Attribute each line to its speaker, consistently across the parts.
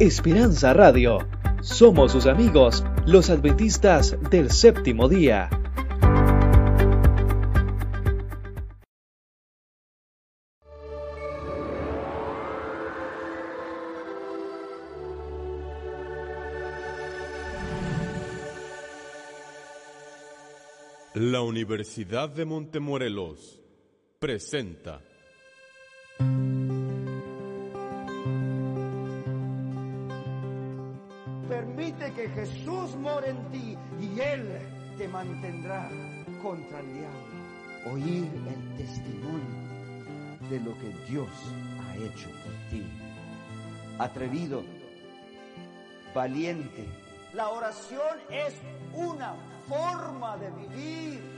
Speaker 1: Esperanza Radio. Somos sus amigos, los adventistas del séptimo día.
Speaker 2: La Universidad de Montemorelos presenta
Speaker 3: En ti y Él te mantendrá contra el diablo. Oír el testimonio de lo que Dios ha hecho por ti. Atrevido, valiente. La oración es una forma de vivir.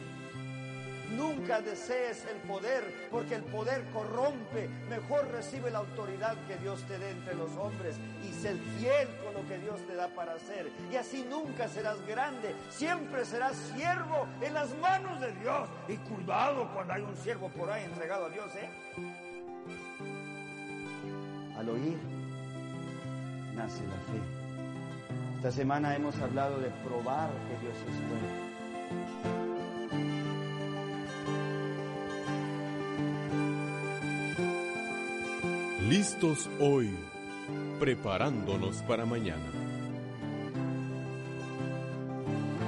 Speaker 3: Nunca desees el poder, porque el poder corrompe. Mejor recibe la autoridad que Dios te dé entre los hombres y sé fiel con lo que Dios te da para hacer. Y así nunca serás grande, siempre serás siervo en las manos de Dios. Y cuidado cuando hay un siervo por ahí entregado a Dios, ¿eh? Al oír, nace la fe. Esta semana hemos hablado de probar que Dios es bueno.
Speaker 2: Listos hoy, preparándonos para mañana.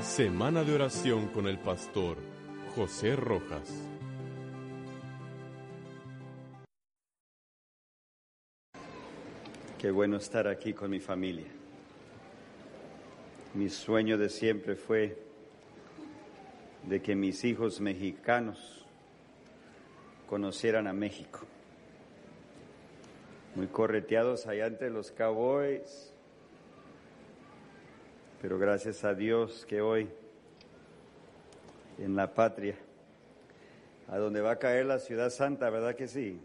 Speaker 2: Semana de oración con el pastor José Rojas.
Speaker 3: Qué bueno estar aquí con mi familia. Mi sueño de siempre fue de que mis hijos mexicanos conocieran a México. Muy correteados allá entre los cowboys. Pero gracias a Dios que hoy en la patria, a donde va a caer la ciudad santa, ¿verdad que sí?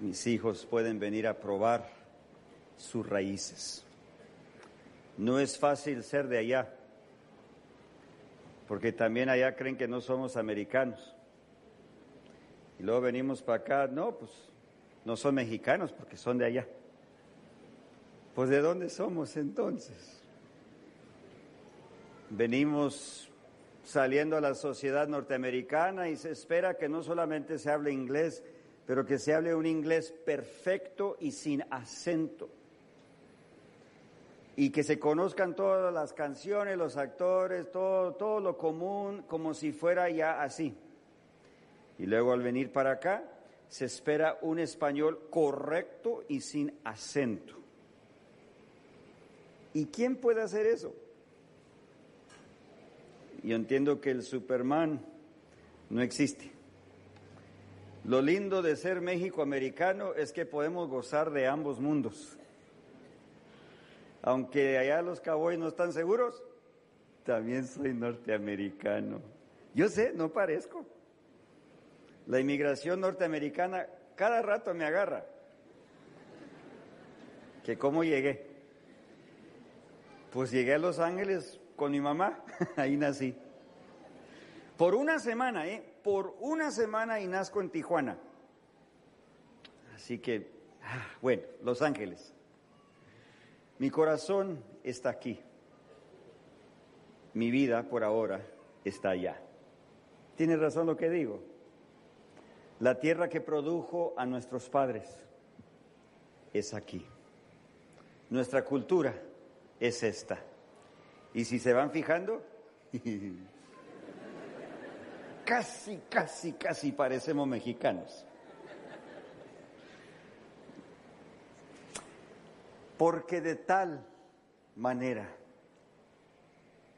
Speaker 3: mis hijos pueden venir a probar sus raíces. No es fácil ser de allá, porque también allá creen que no somos americanos. Y luego venimos para acá, no, pues no son mexicanos porque son de allá. Pues ¿de dónde somos entonces? Venimos saliendo a la sociedad norteamericana y se espera que no solamente se hable inglés, pero que se hable un inglés perfecto y sin acento. Y que se conozcan todas las canciones, los actores, todo, todo lo común, como si fuera ya así. Y luego al venir para acá, se espera un español correcto y sin acento. ¿Y quién puede hacer eso? Yo entiendo que el Superman no existe. Lo lindo de ser México americano es que podemos gozar de ambos mundos. Aunque allá los cowboys no están seguros, también soy norteamericano. Yo sé, no parezco. La inmigración norteamericana cada rato me agarra. ¿Que cómo llegué? Pues llegué a Los Ángeles con mi mamá, ahí nací. Por una semana, ¿eh? Por una semana y nazco en Tijuana. Así que, ah, bueno, Los Ángeles. Mi corazón está aquí. Mi vida por ahora está allá. ¿Tiene razón lo que digo? La tierra que produjo a nuestros padres es aquí. Nuestra cultura es esta. Y si se van fijando, casi, casi, casi parecemos mexicanos. Porque de tal manera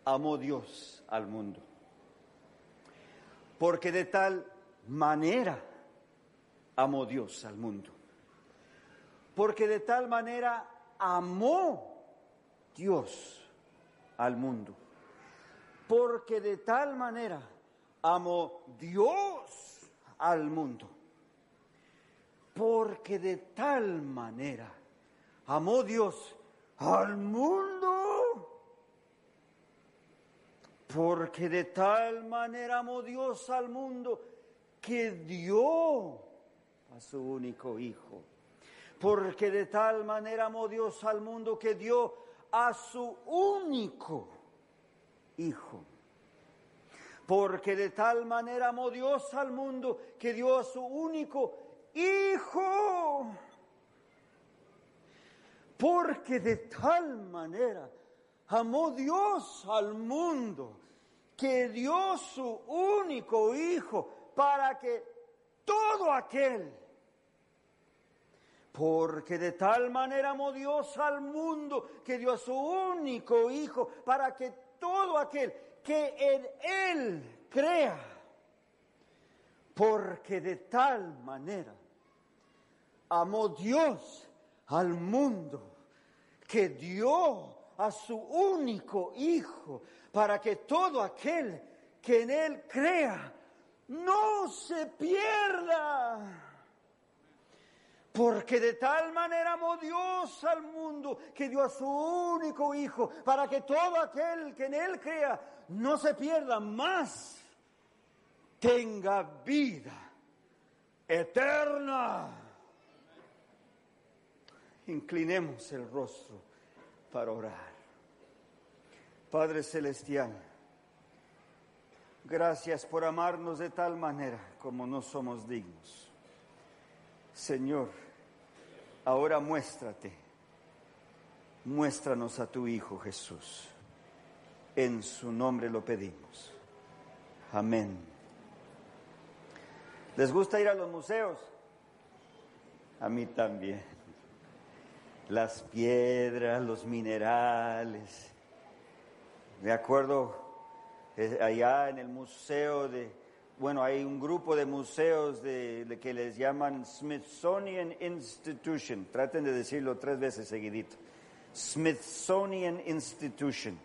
Speaker 3: amó Dios al mundo. Porque de tal manera amó Dios al mundo. Porque de tal manera amó Dios al mundo. Porque de tal manera amó Dios al mundo. Porque de tal manera amó Dios al mundo. Porque de tal manera amó Dios al mundo que dio su único hijo, Porque de tal manera amó Dios al mundo que dio a su único Hijo. Porque de tal manera amó Dios al mundo que dio a su único Hijo. Porque de tal manera amó Dios al mundo que dio su único Hijo para que todo aquel, porque de tal manera amó Dios al mundo que dio a su único Hijo para que todo aquel que en Él crea, porque de tal manera amó Dios al mundo que dio a su único Hijo para que todo aquel que en Él crea no se pierda. Porque de tal manera amó Dios al mundo que dio a su único Hijo para que todo aquel que en Él crea no se pierda más, tenga vida eterna. Inclinemos el rostro para orar. Padre Celestial, gracias por amarnos de tal manera como no somos dignos. Señor, ahora muéstrate, muéstranos a tu Hijo Jesús. En su nombre lo pedimos. Amén. ¿Les gusta ir a los museos? A mí también. Las piedras, los minerales me acuerdo eh, allá en el museo de, bueno, hay un grupo de museos de, que les llaman Smithsonian Institution. Traten de decirlo tres veces seguidito. Smithsonian Institution.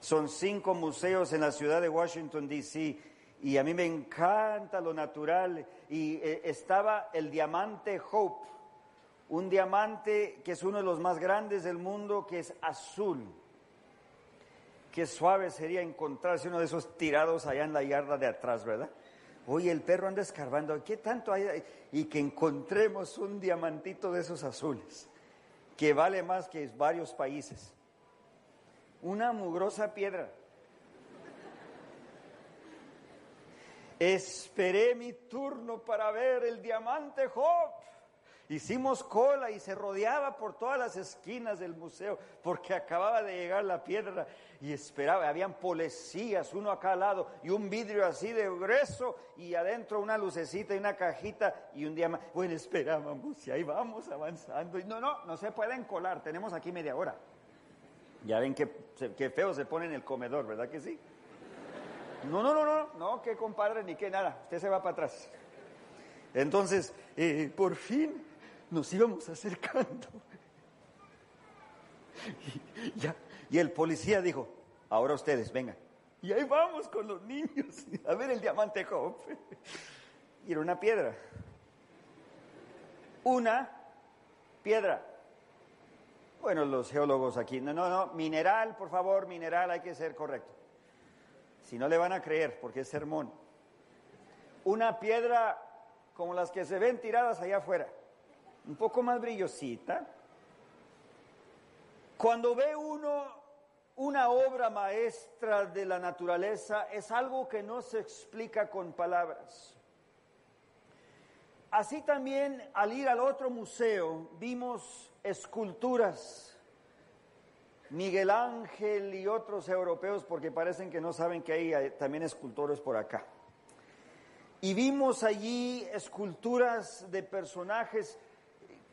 Speaker 3: Son cinco museos en la ciudad de Washington, D.C. Y a mí me encanta lo natural. Y eh, estaba el diamante Hope, un diamante que es uno de los más grandes del mundo, que es azul. Qué suave sería encontrarse uno de esos tirados allá en la yarda de atrás, ¿verdad? Oye, el perro anda escarbando, ¿qué tanto hay? Y que encontremos un diamantito de esos azules, que vale más que varios países. Una mugrosa piedra. Esperé mi turno para ver el diamante Job. Hicimos cola y se rodeaba por todas las esquinas del museo porque acababa de llegar la piedra y esperaba. Habían policías, uno a cada lado y un vidrio así de grueso y adentro una lucecita y una cajita y un día más. Bueno, esperábamos y ahí vamos avanzando. Y no, no, no se pueden colar, tenemos aquí media hora. Ya ven qué feo se pone en el comedor, ¿verdad que sí? No, no, no, no, no, que compadre ni que nada, usted se va para atrás. Entonces, eh, por fin nos íbamos acercando. Y, ya, y el policía dijo, ahora ustedes, vengan. Y ahí vamos con los niños a ver el diamante Job. Y era una piedra. Una piedra. Bueno, los geólogos aquí, no, no, no, mineral, por favor, mineral, hay que ser correcto. Si no le van a creer, porque es sermón. Una piedra como las que se ven tiradas allá afuera un poco más brillosita. Cuando ve uno una obra maestra de la naturaleza, es algo que no se explica con palabras. Así también al ir al otro museo vimos esculturas. Miguel Ángel y otros europeos, porque parecen que no saben que hay también escultores por acá. Y vimos allí esculturas de personajes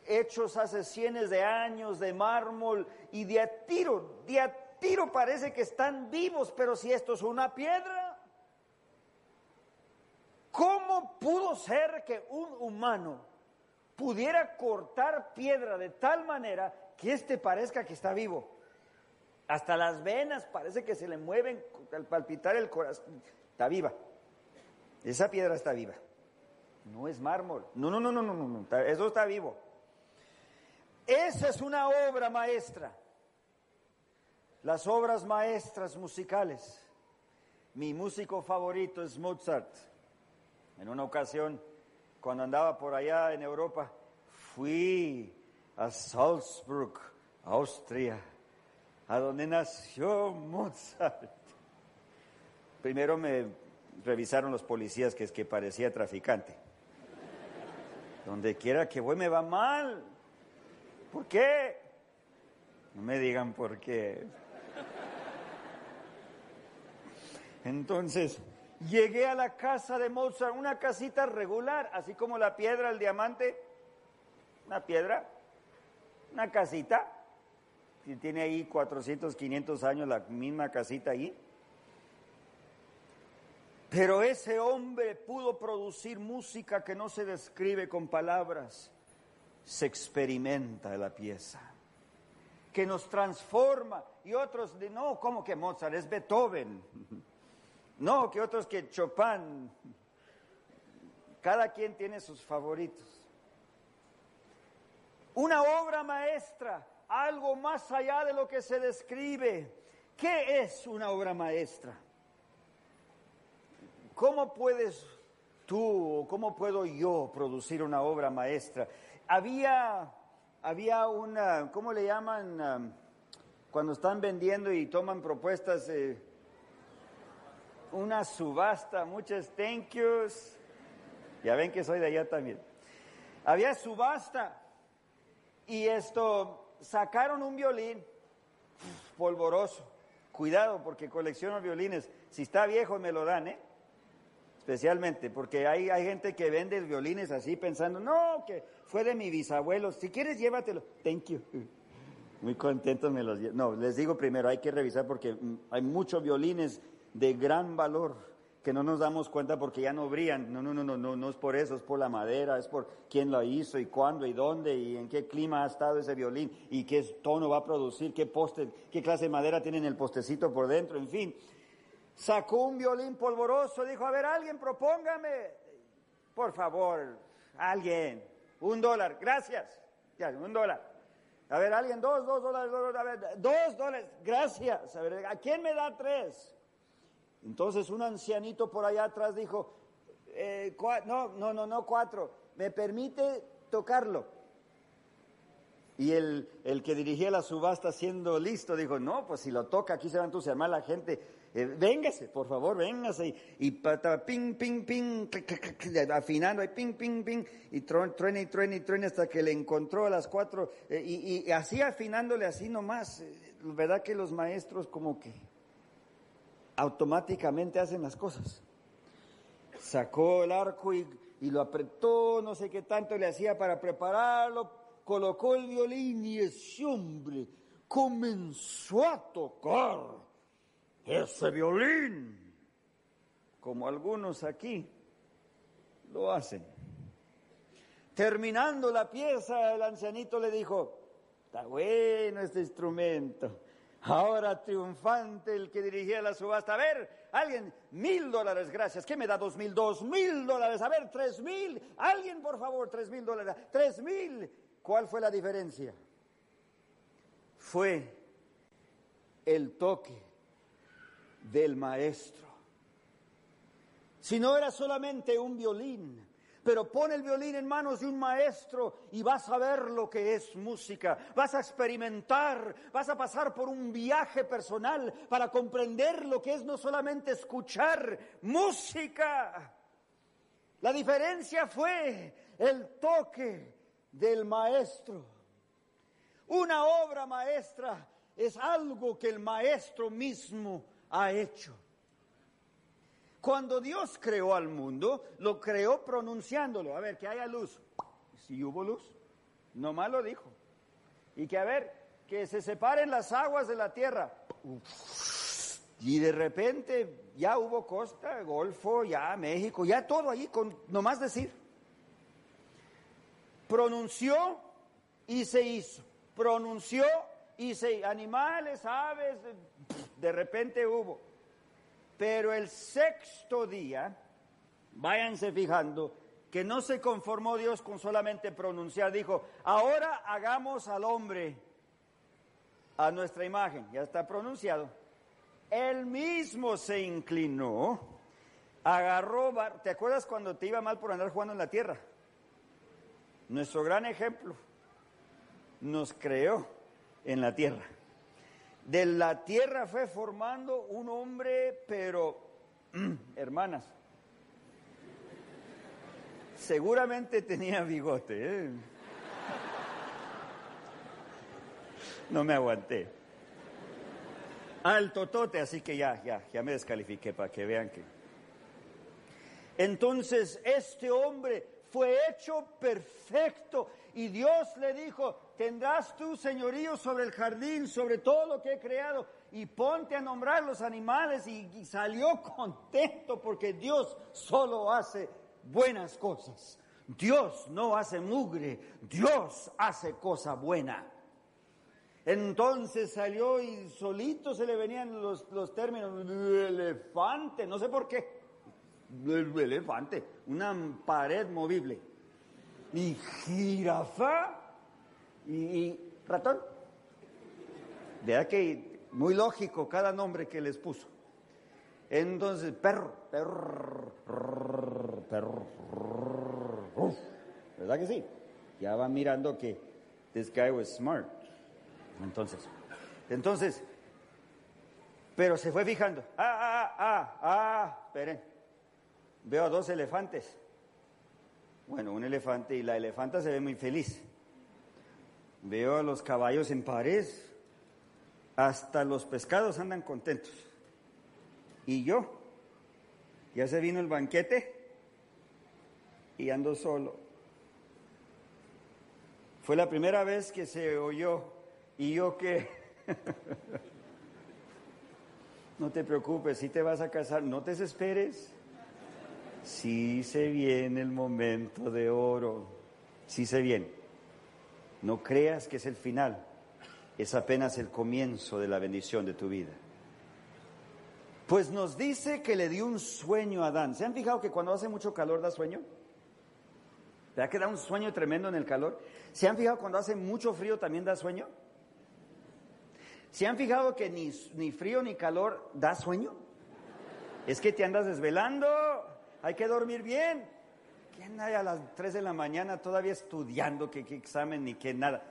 Speaker 3: hechos hace cientos de años de mármol y de a tiro, de a tiro parece que están vivos, pero si esto es una piedra, ¿cómo pudo ser que un humano pudiera cortar piedra de tal manera que éste parezca que está vivo? Hasta las venas parece que se le mueven al palpitar el corazón. Está viva. Esa piedra está viva. No es mármol. No, no, no, no, no, no. Eso está vivo. Esa es una obra maestra. Las obras maestras musicales. Mi músico favorito es Mozart. En una ocasión, cuando andaba por allá en Europa, fui a Salzburg, Austria, a donde nació Mozart. Primero me revisaron los policías que es que parecía traficante. Donde quiera que voy me va mal. ¿Por qué? No me digan por qué. Entonces, llegué a la casa de Mozart, una casita regular, así como la piedra, el diamante, una piedra, una casita, que tiene ahí 400, 500 años la misma casita ahí. Pero ese hombre pudo producir música que no se describe con palabras, se experimenta en la pieza, que nos transforma. Y otros, de, no, ¿cómo que Mozart? Es Beethoven. No, que otros que Chopin. Cada quien tiene sus favoritos. Una obra maestra, algo más allá de lo que se describe. ¿Qué es una obra maestra? ¿Cómo puedes tú o cómo puedo yo producir una obra maestra? Había, había una, ¿cómo le llaman? Cuando están vendiendo y toman propuestas, eh, una subasta, muchas thank yous. Ya ven que soy de allá también. Había subasta y esto, sacaron un violín polvoroso. Cuidado porque colecciono violines. Si está viejo me lo dan, ¿eh? Especialmente porque hay, hay gente que vende violines así pensando, no, que fue de mi bisabuelo. Si quieres llévatelo. Thank you. Muy contentos me los No, les digo primero, hay que revisar porque mm, hay muchos violines de gran valor que no nos damos cuenta porque ya no brillan. No, no, no, no, no, no es por eso, es por la madera, es por quién lo hizo y cuándo y dónde y en qué clima ha estado ese violín y qué tono va a producir, qué poste, qué clase de madera tiene en el postecito por dentro, en fin. Sacó un violín polvoroso, dijo, a ver, alguien propóngame, por favor, alguien, un dólar, gracias, ya, un dólar. A ver, alguien, dos, dos dólares, dos, a ver, dos dólares, gracias. A ver, ¿a quién me da tres? Entonces un ancianito por allá atrás dijo, eh, no, no, no, no cuatro, ¿me permite tocarlo? Y el, el, que dirigía la subasta siendo listo dijo, no, pues si lo toca aquí se va a entusiasmar la gente, eh, véngase, por favor, véngase. Y, pata, ping, ping, ping, afinando, y ping, ping, ping, y truene, y truene, y truene hasta que le encontró a las cuatro, eh, y, y así afinándole así nomás, ¿verdad que los maestros como que automáticamente hacen las cosas. Sacó el arco y, lo apretó, no sé qué tanto le hacía para prepararlo, colocó el violín y ese hombre comenzó a tocar ese violín, como algunos aquí lo hacen. Terminando la pieza, el ancianito le dijo, está bueno este instrumento, Ahora triunfante el que dirigía la subasta. A ver, alguien, mil dólares, gracias. ¿Qué me da dos mil? Dos mil dólares. A ver, tres mil. Alguien, por favor, tres mil dólares. Tres mil. ¿Cuál fue la diferencia? Fue el toque del maestro. Si no era solamente un violín, pero pon el violín en manos de un maestro y vas a ver lo que es música, vas a experimentar, vas a pasar por un viaje personal para comprender lo que es no solamente escuchar música. La diferencia fue el toque del maestro. Una obra maestra es algo que el maestro mismo ha hecho. Cuando Dios creó al mundo, lo creó pronunciándolo. A ver, que haya luz. Si hubo luz, nomás lo dijo. Y que a ver, que se separen las aguas de la tierra. Y de repente ya hubo costa, Golfo, ya México, ya todo ahí con nomás decir. Pronunció y se hizo. Pronunció y se animales, aves, de repente hubo. Pero el sexto día, váyanse fijando, que no se conformó Dios con solamente pronunciar, dijo, ahora hagamos al hombre a nuestra imagen, ya está pronunciado. Él mismo se inclinó, agarró, ¿te acuerdas cuando te iba mal por andar jugando en la tierra? Nuestro gran ejemplo. nos creó en la tierra. De la tierra fue formando un hombre, pero, hermanas, seguramente tenía bigote. ¿eh? No me aguanté. Alto tote, así que ya, ya, ya me descalifiqué para que vean que. Entonces, este hombre fue hecho perfecto y Dios le dijo, tendrás tú señorío sobre el jardín, sobre todo lo que he creado y ponte a nombrar los animales y, salió contento porque Dios solo hace buenas cosas. Dios no hace mugre, Dios hace cosa buena. Entonces salió y solito se le venían los, los términos, elefante, no sé por qué, elefante, una pared movible, y jirafa, y, ratón. Vea que muy lógico cada nombre que les puso. Entonces, perro, perro, perro, ¿verdad que sí? Ya van mirando que this guy was smart. Entonces, entonces, pero se fue fijando. Ah, ah, ah, ah, esperen. Veo dos elefantes. Bueno, un elefante y la elefanta se ve muy feliz. Veo a los caballos en pares. Hasta los pescados andan contentos. Y yo, ya se vino el banquete y ando solo. Fue la primera vez que se oyó y yo que... no te preocupes, si te vas a casar, no te desesperes. Sí se viene el momento de oro, sí se viene. No creas que es el final, es apenas el comienzo de la bendición de tu vida. Pues nos dice que le dio un sueño a Adán. ¿Se han fijado que cuando hace mucho calor da sueño? ¿Verdad que da un sueño tremendo en el calor? ¿Se han fijado cuando hace mucho frío también da sueño? ¿Se han fijado que ni, ni frío ni calor da sueño? Es que te andas desvelando, hay que dormir bien. ¿Quién hay a las 3 de la mañana todavía estudiando qué, qué examen ni qué nada?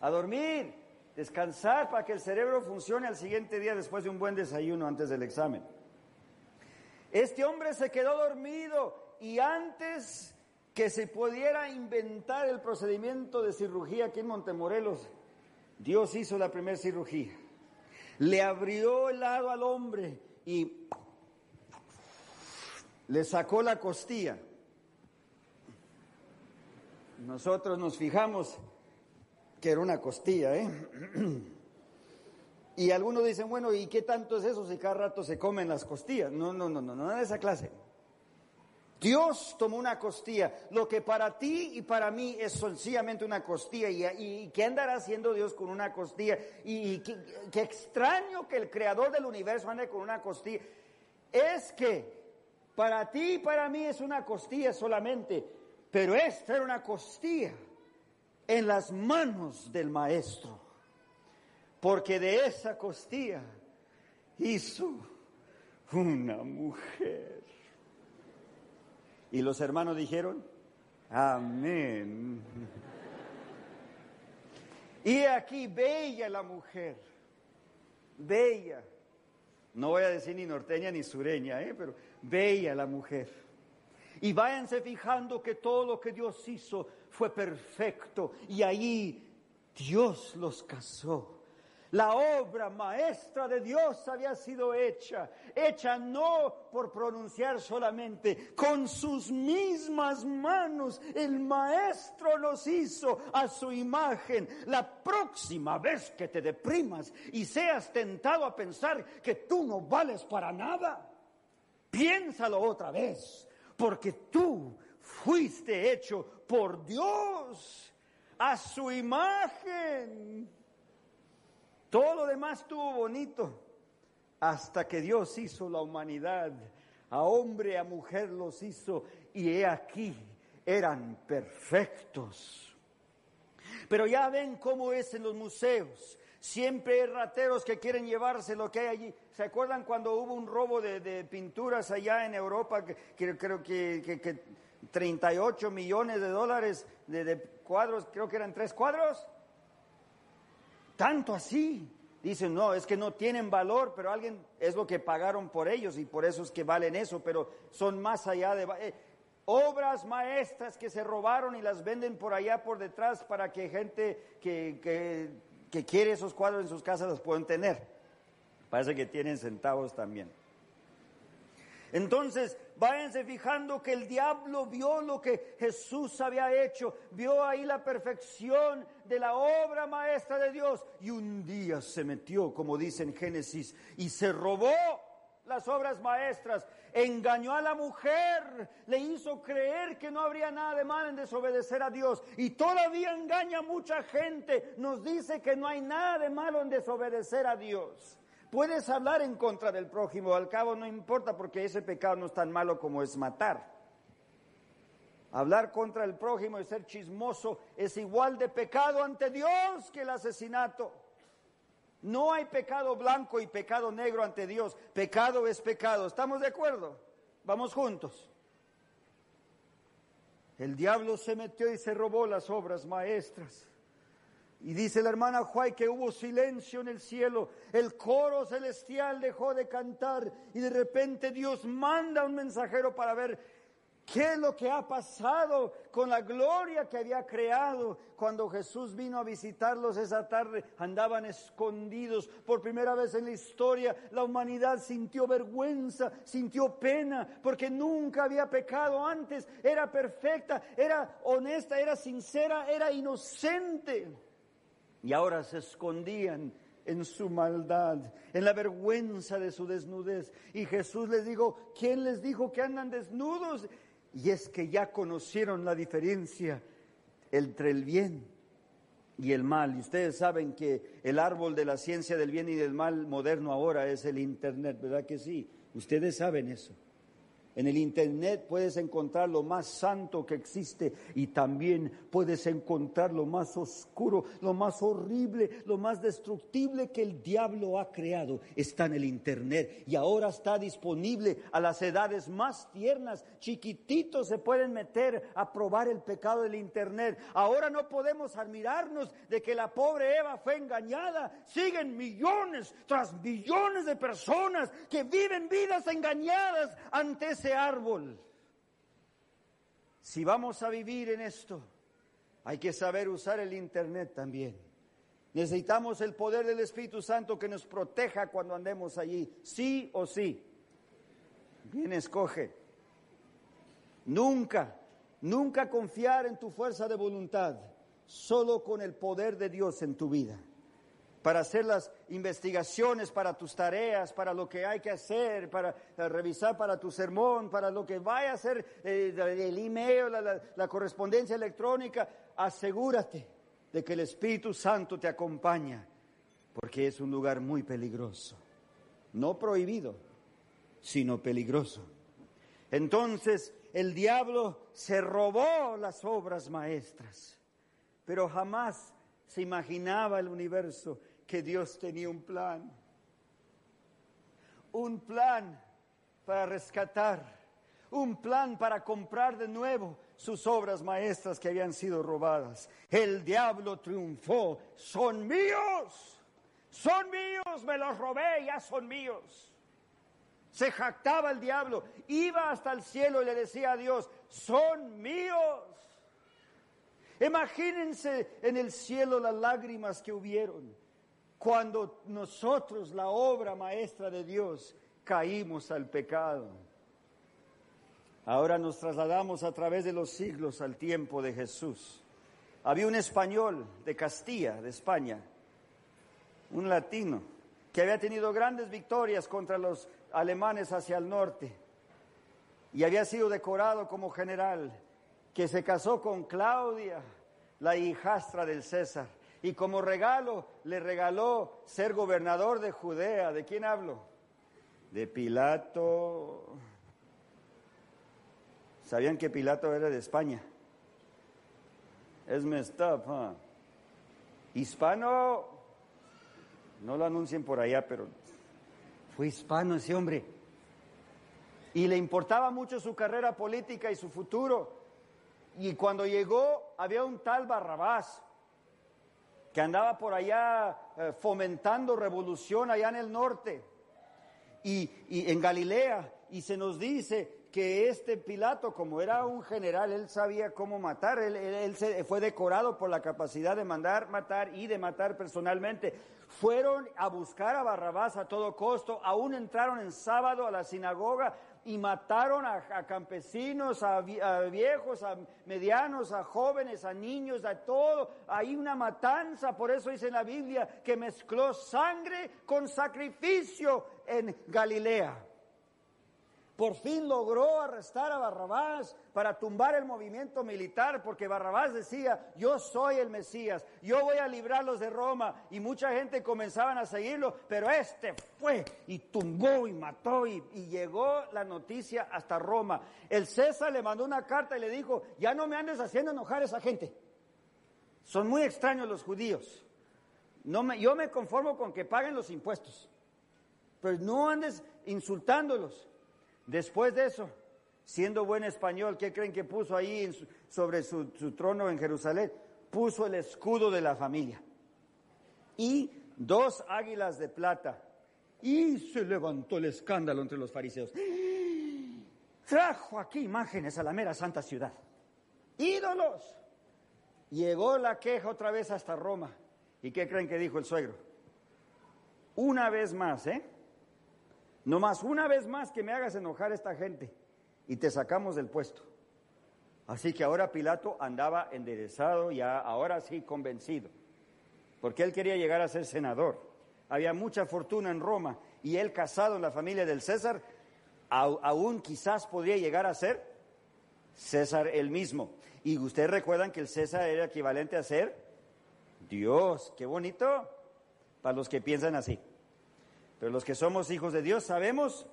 Speaker 3: A dormir, descansar para que el cerebro funcione al siguiente día después de un buen desayuno antes del examen. Este hombre se quedó dormido y antes que se pudiera inventar el procedimiento de cirugía aquí en Montemorelos, Dios hizo la primera cirugía. Le abrió el lado al hombre y le sacó la costilla. Nosotros nos fijamos que era una costilla, ¿eh? Y algunos dicen, bueno, ¿y qué tanto es eso si cada rato se comen las costillas? No, no, no, no, nada de esa clase. Dios tomó una costilla, lo que para ti y para mí es sencillamente una costilla. ¿Y, qué andará haciendo Dios con una costilla? Y, qué, qué, extraño que el creador del universo ande con una costilla. Es que para ti y para mí es una costilla solamente, pero esta era una costilla en las manos del maestro. Porque de esa costilla hizo una mujer. Y los hermanos dijeron, amén. Y aquí, bella la mujer, bella. No voy a decir ni norteña ni sureña, ¿eh? pero bella la mujer. Y váyanse fijando que todo lo que Dios hizo fue perfecto. Y ahí Dios los casó. La obra maestra de Dios había sido hecha, hecha no por pronunciar solamente, con sus mismas manos el maestro nos hizo a su imagen. La próxima vez que te deprimas y seas tentado a pensar que tú no vales para nada, piénsalo otra vez, porque tú fuiste hecho por Dios a su imagen. Todo lo demás estuvo bonito hasta que Dios hizo la humanidad. A hombre, a mujer los hizo y he aquí, eran perfectos. Pero ya ven cómo es en los museos. Siempre hay rateros que quieren llevarse lo que hay allí. ¿Se acuerdan cuando hubo un robo de, pinturas allá en Europa? Que, creo que, que, 38 millones de dólares de, cuadros, creo que eran tres cuadros. Tanto así. Dicen, no, es que no tienen valor, pero alguien es lo que pagaron por ellos y por eso es que valen eso, pero son más allá de... eh, obras maestras que se robaron y las venden por allá por detrás para que gente que, que, que quiere esos cuadros en sus casas los puedan tener. Parece que tienen centavos también. Entonces, váyanse fijando que el diablo vio lo que Jesús había hecho, vio ahí la perfección de la obra maestra de Dios y un día se metió, como dice en Génesis, y se robó las obras maestras, engañó a la mujer, le hizo creer que no habría nada de mal en desobedecer a Dios y todavía engaña a mucha gente, nos dice que no hay nada de malo en desobedecer a Dios. Puedes hablar en contra del prójimo, al cabo no importa porque ese pecado no es tan malo como es matar. Hablar contra el prójimo y ser chismoso es igual de pecado ante Dios que el asesinato. No hay pecado blanco y pecado negro ante Dios. Pecado es pecado. ¿Estamos de acuerdo? Vamos juntos. El diablo se metió y se robó las obras maestras. Y dice la hermana Juay que hubo silencio en el cielo, el coro celestial dejó de cantar y de repente Dios manda un mensajero para ver qué es lo que ha pasado con la gloria que había creado. Cuando Jesús vino a visitarlos esa tarde, andaban escondidos. Por primera vez en la historia, la humanidad sintió vergüenza, sintió pena, porque nunca había pecado antes. Era perfecta, era honesta, era sincera, era inocente. Y ahora se escondían en su maldad, en la vergüenza de su desnudez. Y Jesús les dijo, ¿quién les dijo que andan desnudos? Y es que ya conocieron la diferencia entre el bien y el mal. Y ustedes saben que el árbol de la ciencia del bien y del mal moderno ahora es el Internet, ¿verdad que sí? Ustedes saben eso. En el Internet puedes encontrar lo más santo que existe y también puedes encontrar lo más oscuro, lo más horrible, lo más destructible que el diablo ha creado. Está en el Internet y ahora está disponible a las edades más tiernas. Chiquititos se pueden meter a probar el pecado del Internet. Ahora no podemos admirarnos de que la pobre Eva fue engañada. Siguen millones tras millones de personas que viven vidas engañadas ante ese árbol. Si vamos a vivir en esto, hay que saber usar el Internet también. Necesitamos el poder del Espíritu Santo que nos proteja cuando andemos allí, sí o sí. Bien escoge. Nunca, nunca confiar en tu fuerza de voluntad, solo con el poder de Dios en tu vida para hacer las investigaciones para tus tareas, para lo que hay que hacer, para eh, revisar para tu sermón, para lo que vaya a hacer eh, el email, la, la, la correspondencia electrónica, asegúrate de que el Espíritu Santo te acompaña, porque es un lugar muy peligroso, no prohibido, sino peligroso. Entonces el diablo se robó las obras maestras, pero jamás se imaginaba el universo que Dios tenía un plan. Un plan para rescatar, un plan para comprar de nuevo sus obras maestras que habían sido robadas. El diablo triunfó, son míos, son míos, me los robé, ya son míos. Se jactaba el diablo, iba hasta el cielo y le decía a Dios, son míos. Imagínense en el cielo las lágrimas que hubieron cuando nosotros, la obra maestra de Dios, caímos al pecado. Ahora nos trasladamos a través de los siglos al tiempo de Jesús. Había un español de Castilla, de España, un latino, que había tenido grandes victorias contra los alemanes hacia el norte y había sido decorado como general, que se casó con Claudia, la hijastra del César, y como regalo le regaló ser gobernador de Judea. ¿De quién hablo? De Pilato. ¿Sabían que Pilato era de España? Es messed huh? Hispano, no lo anuncien por allá, pero fue hispano ese hombre. Y le importaba mucho su carrera política y su futuro. Y cuando llegó, había un tal Barrabás. que andaba por allá eh, fomentando revolución allá en el norte y, y en Galilea. Y se nos dice que este Pilato, como era un general, él sabía cómo matar, él, él- se- fue decorado por la capacidad de mandar matar y de matar personalmente. Fueron a buscar a Barrabás a todo costo, aún entraron en sábado a la sinagoga y mataron a, campesinos, a, a viejos, a medianos, a jóvenes, a niños, a todo. Hay una matanza, por eso dice en la Biblia que mezcló sangre con sacrificio en Galilea. Por fin logró arrestar a Barrabás para tumbar el movimiento militar, porque Barrabás decía, yo soy el Mesías, yo voy a librarlos de Roma, y mucha gente comenzaban a seguirlo, pero este fue y tumbó y mató y, y llegó la noticia hasta Roma. El César le mandó una carta y le dijo, ya no me andes haciendo enojar a esa gente. Son muy extraños los judíos. No me, yo me conformo con que paguen los impuestos, pero no andes insultándolos. Después de eso, siendo buen español, ¿qué creen que puso ahí sobre su, su trono en Jerusalén? Puso el escudo de la familia y dos águilas de plata. Y se levantó el escándalo entre los fariseos. Trajo aquí imágenes a la mera santa ciudad. Ídolos. Llegó la queja otra vez hasta Roma. ¿Y qué creen que dijo el suegro? Una vez más, ¿eh? No más, una vez más que me hagas enojar a esta gente y te sacamos del puesto. Así que ahora Pilato andaba enderezado, ya ahora sí convencido, porque él quería llegar a ser senador. Había mucha fortuna en Roma y él casado en la familia del César, aún quizás podría llegar a ser César el mismo. Y ustedes recuerdan que el César era equivalente a ser Dios. Qué bonito para los que piensan así. Pero los que somos hijos de Dios sabemos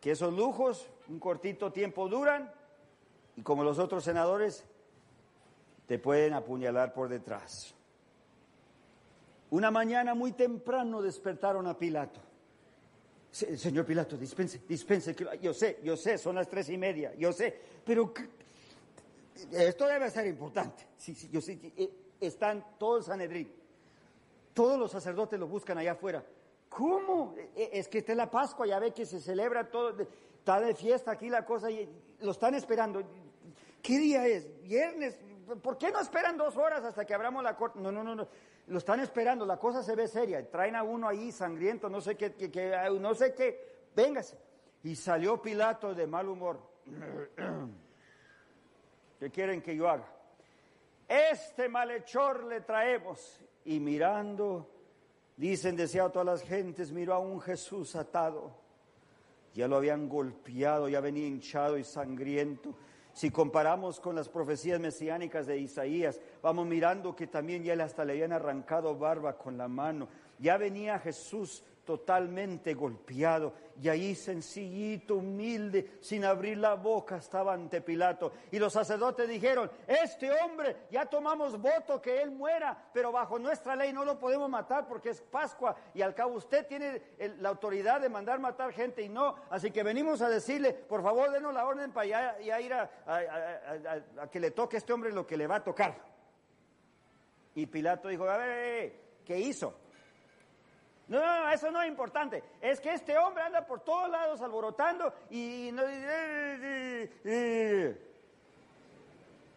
Speaker 3: que esos lujos un cortito tiempo duran y como los otros senadores te pueden apuñalar por detrás. Una mañana muy temprano despertaron a Pilato. Se- Señor Pilato, dispense, dispense, yo sé, yo sé, son las tres y media, yo sé, pero ¿qué- esto debe ser importante. Sí, sí, yo sé, eh, están todo el Sanedrín, todos los sacerdotes lo buscan allá afuera. ¿Cómo? Eh, Es que está la Pascua, ya ve que se celebra todo, está de fiesta aquí la cosa, y lo están esperando. ¿Qué día es? ¿Viernes? ¿Por qué no esperan dos horas hasta que abramos la corte? No, no, no, no. Lo están esperando, la cosa se ve seria. Traen a uno ahí sangriento, no sé qué, no sé qué. Véngase. Y salió Pilato de mal humor. ¿Qué quieren que yo haga? Este malhechor le traemos. Y mirando, dicen, decía todas las gentes, miró a un Jesús atado. Ya lo habían golpeado, ya venía hinchado y sangriento. Si comparamos con las profecías mesiánicas de Isaías, vamos mirando que también ya hasta le habían arrancado barba con la mano. Ya venía Jesús totalmente golpeado y ahí sencillito, humilde, sin abrir la boca estaba ante Pilato. Y los sacerdotes dijeron, este hombre, ya tomamos voto que él muera, pero bajo nuestra ley no lo podemos matar porque es Pascua y al cabo usted tiene la autoridad de mandar matar gente y no. Así que venimos a decirle, por favor, denos la orden para ya, ir a, que le toque a este hombre lo que le va a tocar. Y Pilato dijo, a ver, ¿qué hizo? No, no, no, eso no es importante. Es que este hombre anda por todos lados alborotando y no...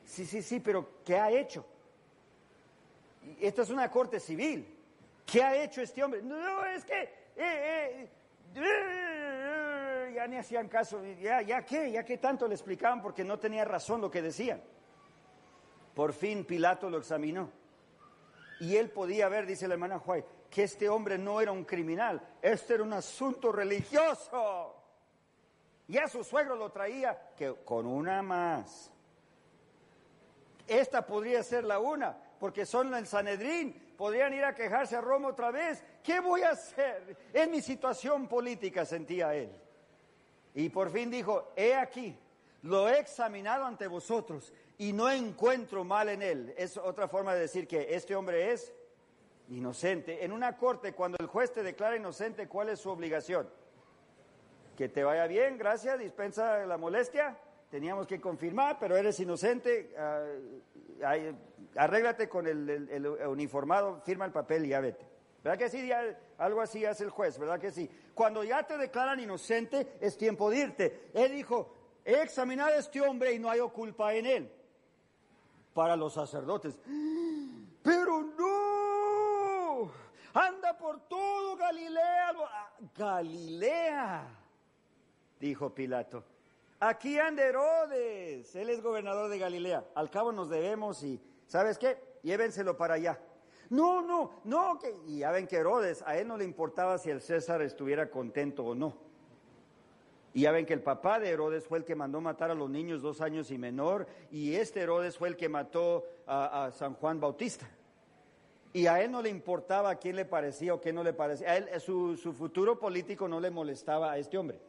Speaker 3: Sí, sí, sí, pero ¿qué ha hecho? Esto es una corte civil. ¿Qué ha hecho este hombre? No, es que... eh, eh, ya ni hacían caso. Ya, ya qué, ya qué tanto le explicaban porque no tenía razón lo que decían. Por fin Pilato lo examinó. Y él podía ver, dice la hermana Juárez, que este hombre no era un criminal, este era un asunto religioso. Ya su suegro lo traía que con una más. Esta podría ser la una, porque son el Sanedrín, podrían ir a quejarse a Roma otra vez. ¿Qué voy a hacer? Es mi situación política, sentía él. Y por fin dijo, he aquí, lo he examinado ante vosotros y no encuentro mal en él. Es otra forma de decir que este hombre es inocente. En una corte, cuando el juez te declara inocente, ¿cuál es su obligación? Que te vaya bien, gracias, dispensa la molestia teníamos que confirmar, pero eres inocente, ah, ay, arréglate con el, uniformado, firma el papel y ya vete. ¿Verdad que sí? Algo así hace el juez, ¿verdad que sí? Cuando ya te declaran inocente, es tiempo de irte. Él dijo, he examinado a este hombre y no hay culpa en él. Para los sacerdotes. Pero no, anda por todo Galilea. Galilea, dijo Pilato. Aquí anda Herodes, él es gobernador de Galilea. Al cabo nos debemos y, ¿sabes qué? Llévenselo para allá. No, no, no, que... y ya ven que Herodes, a él no le importaba si el César estuviera contento o no. Y ya ven que el papá de Herodes fue el que mandó matar a los niños dos años y menor, y este Herodes fue el que mató a San Juan Bautista. Y a él no le importaba quién le parecía o qué no le parecía. A él, su, su futuro político no le molestaba a este hombre.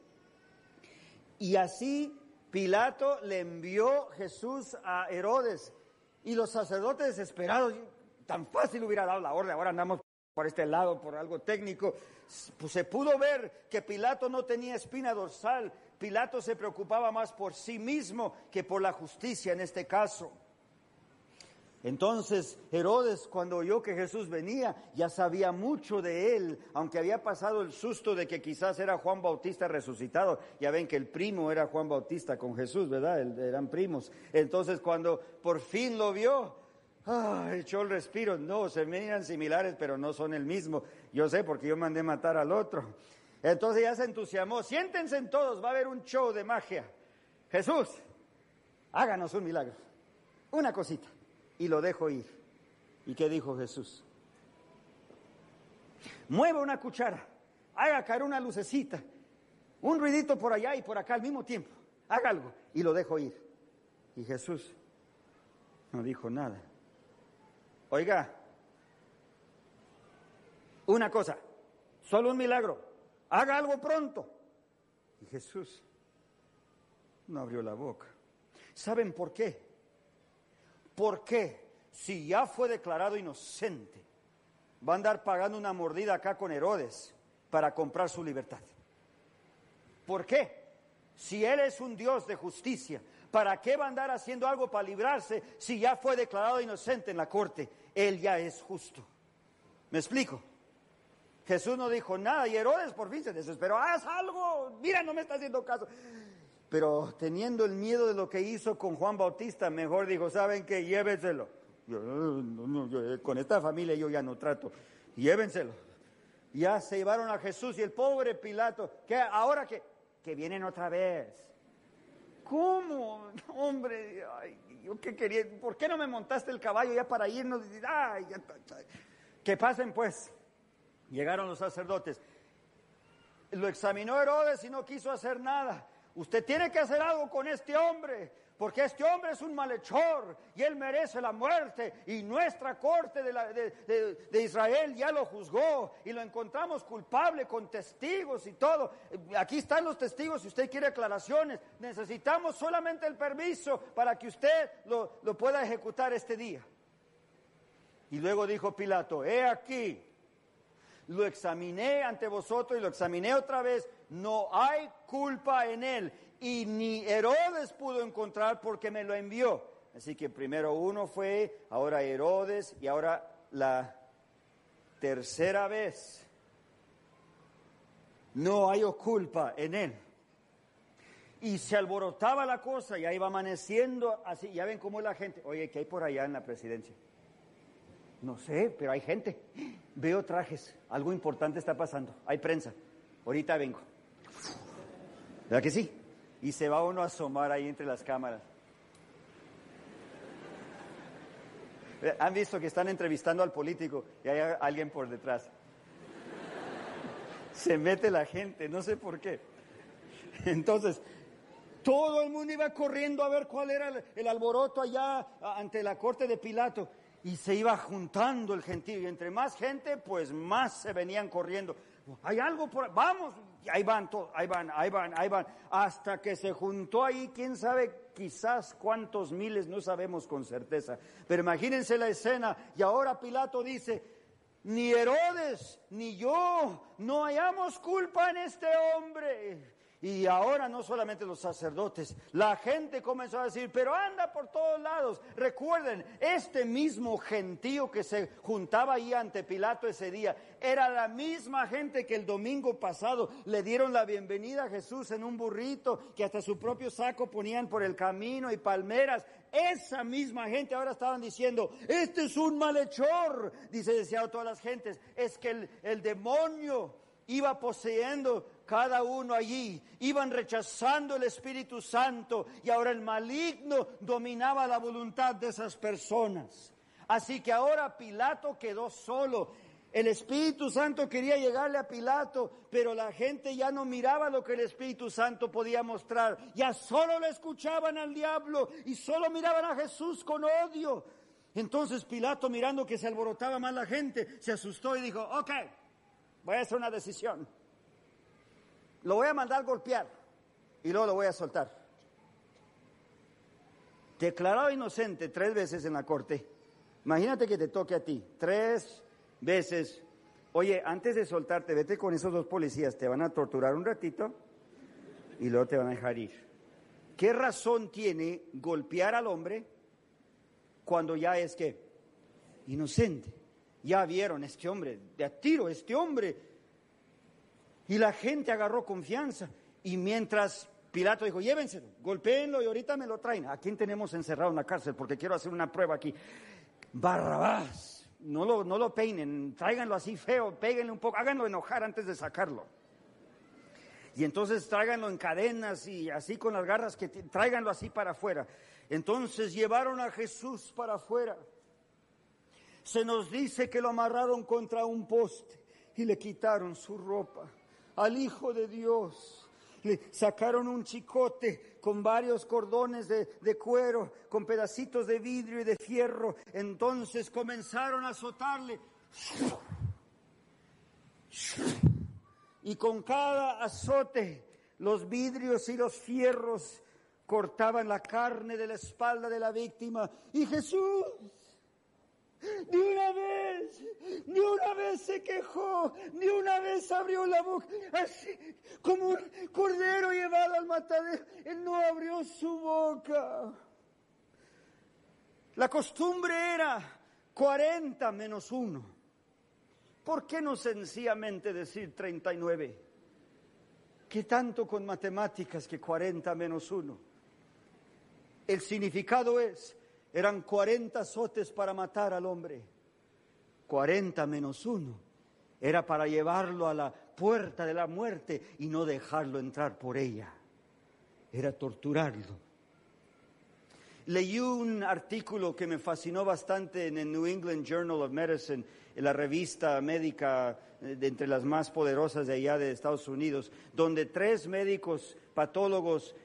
Speaker 3: Y así Pilato le envió Jesús a Herodes. Y los sacerdotes desesperados, tan fácil hubiera dado la orden, ahora andamos por este lado, por algo técnico. Pues se pudo ver que Pilato no tenía espina dorsal. Pilato se preocupaba más por sí mismo que por la justicia en este caso. Entonces Herodes, cuando oyó que Jesús venía, ya sabía mucho de él, aunque había pasado el susto de que quizás era Juan Bautista resucitado. Ya ven que el primo era Juan Bautista con Jesús, ¿verdad? Eran primos. Entonces cuando por fin lo vio, ah, echó el respiro. No, se miran similares, pero no son el mismo. Yo sé porque yo mandé matar al otro. Entonces ya se entusiasmó. Siéntense en todos, va a haber un show de magia. Jesús, háganos un milagro. Una cosita. Y lo dejo ir. ¿Y qué dijo Jesús? Mueva una cuchara, haga caer una lucecita, un ruidito por allá y por acá al mismo tiempo. Haga algo y lo dejo ir. Y Jesús no dijo nada. Oiga, una cosa, solo un milagro, haga algo pronto. Y Jesús no abrió la boca. ¿Saben por qué? ¿Por qué? Si ya fue declarado inocente, va a andar pagando una mordida acá con Herodes para comprar su libertad. ¿Por qué? Si Él es un Dios de justicia, ¿para qué va a andar haciendo algo para librarse si ya fue declarado inocente en la corte? Él ya es justo. ¿Me explico? Jesús no dijo nada y Herodes por fin se desesperó. Haz algo, mira, no me está haciendo caso. Pero teniendo el miedo de lo que hizo con Juan Bautista, mejor dijo, ¿saben qué? Llévenselo. Yo, no, yo, eh, con esta familia yo ya no trato. Llévenselo. Ya se llevaron a Jesús y el pobre Pilato, que ahora que, que vienen otra vez. ¿Cómo? Hombre, ay, yo qué quería, ¿por qué no me montaste el caballo ya para irnos? Ay. Que pasen pues. Llegaron los sacerdotes. Lo examinó Herodes y no quiso hacer nada. Usted tiene que hacer algo con este hombre, porque este hombre es un malhechor y él merece la muerte. Y nuestra corte de, de- de Israel ya lo juzgó y lo encontramos culpable con testigos y todo. Aquí están los testigos si usted quiere aclaraciones. Necesitamos solamente el permiso para que usted lo, lo pueda ejecutar este día. Y luego dijo Pilato, he aquí, lo examiné ante vosotros y lo examiné otra vez, no hay culpa en él. Y ni Herodes pudo encontrar porque me lo envió. Así que primero uno fue, ahora Herodes y ahora la tercera vez. No hay culpa en él. Y se alborotaba la cosa y ahí va amaneciendo así. Ya ven cómo es la gente. Oye, ¿qué hay por allá en la presidencia? No sé, pero hay gente. Veo trajes. Algo importante está pasando. Hay prensa. Ahorita vengo. ¿Verdad que sí? Y se va uno a asomar ahí entre las cámaras. Han visto que están entrevistando al político y hay alguien por detrás. Se mete la gente, no sé por qué. Entonces, todo el mundo iba corriendo a ver cuál era el, el alboroto allá ante la corte de Pilato. Y se iba juntando el gentío. Y entre más gente, pues más se venían corriendo. Hay algo por. Vamos. Y ahí van. Ahí van, ahí van, ahí van. Hasta que se juntó ahí, quién sabe, quizás cuántos miles, no sabemos con certeza. Pero imagínense la escena. Y ahora Pilato dice, ni Herodes, ni yo, no hallamos culpa en este hombre. Y ahora no solamente los sacerdotes, la gente comenzó a decir, pero anda por todos lados. Recuerden, este mismo gentío que se juntaba ahí ante Pilato ese día, era la misma gente que el domingo pasado le dieron la bienvenida a Jesús en un burrito, que hasta su propio saco ponían por el camino y palmeras. Esa misma gente ahora estaban diciendo, este es un malhechor, dice deseado todas las gentes, es que el demonio iba poseyendo cada uno allí, iban rechazando el Espíritu Santo y ahora el maligno dominaba la voluntad de esas personas. Así que ahora Pilato quedó solo. El Espíritu Santo quería llegarle a Pilato, pero la gente ya no miraba lo que el Espíritu Santo podía mostrar. Ya solo le escuchaban al diablo y solo miraban a Jesús con odio. Entonces Pilato, mirando que se alborotaba más la gente, se asustó y dijo, ok, voy a hacer una decisión. Lo voy a mandar golpear y luego lo voy a soltar. Declarado inocente tres veces en la corte. Imagínate que te toque a ti tres veces. Oye, antes de soltarte, vete con esos dos policías, te van a torturar un ratito y luego te van a dejar ir. ¿Qué razón tiene golpear al hombre cuando ya es que inocente? Ya vieron este hombre, de a tiro, este hombre y la gente agarró confianza. Y mientras Pilato dijo, llévenselo, golpeenlo y ahorita me lo traen. ¿A quién tenemos encerrado en la cárcel? Porque quiero hacer una prueba aquí. Barrabás, no lo, no lo peinen, tráiganlo así feo, péguenle un poco, háganlo enojar antes de sacarlo. Y entonces tráiganlo en cadenas y así con las garras que tráiganlo así para afuera. Entonces llevaron a Jesús para afuera. Se nos dice que lo amarraron contra un poste y le quitaron su ropa al Hijo de Dios. Le sacaron un chicote con varios cordones de, cuero, con pedacitos de vidrio y de fierro. Entonces comenzaron a azotarle. Y con cada azote, los vidrios y los fierros cortaban la carne de la espalda de la víctima. Y Jesús ni una vez, ni una vez se quejó, ni una vez abrió la boca, así como un cordero llevado al matadero. Él no abrió su boca. La costumbre era 40 menos 1. ¿Por qué no sencillamente decir 39? ¿Qué tanto con matemáticas que 40 menos 1? El significado es eran 40 azotes para matar al hombre. 40 menos uno. Era para llevarlo a la puerta de la muerte y no dejarlo entrar por ella. Era torturarlo. Leí un artículo que me fascinó bastante en el New England Journal of Medicine, en la revista médica eh, de entre las más poderosas de allá de Estados Unidos, donde tres médicos patólogos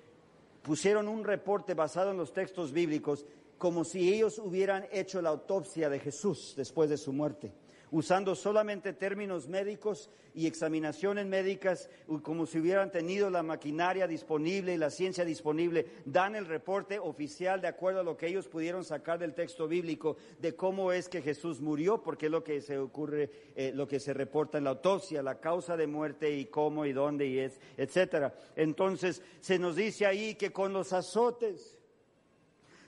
Speaker 3: pusieron un reporte basado en los textos bíblicos como si ellos hubieran hecho la autopsia de Jesús después de su muerte, usando solamente términos médicos y examinaciones médicas, como si hubieran tenido la maquinaria disponible y la ciencia disponible, dan el reporte oficial de acuerdo a lo que ellos pudieron sacar del texto bíblico de cómo es que Jesús murió, porque es lo que se ocurre, eh, lo que se reporta en la autopsia, la causa de muerte y cómo y dónde y es, etcétera. Entonces se nos dice ahí que con los azotes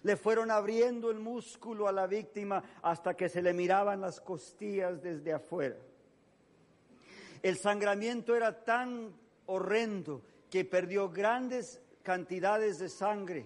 Speaker 3: le fueron abriendo el músculo a la víctima hasta que se le miraban las costillas desde afuera. El sangramiento era tan horrendo que perdió grandes cantidades de sangre,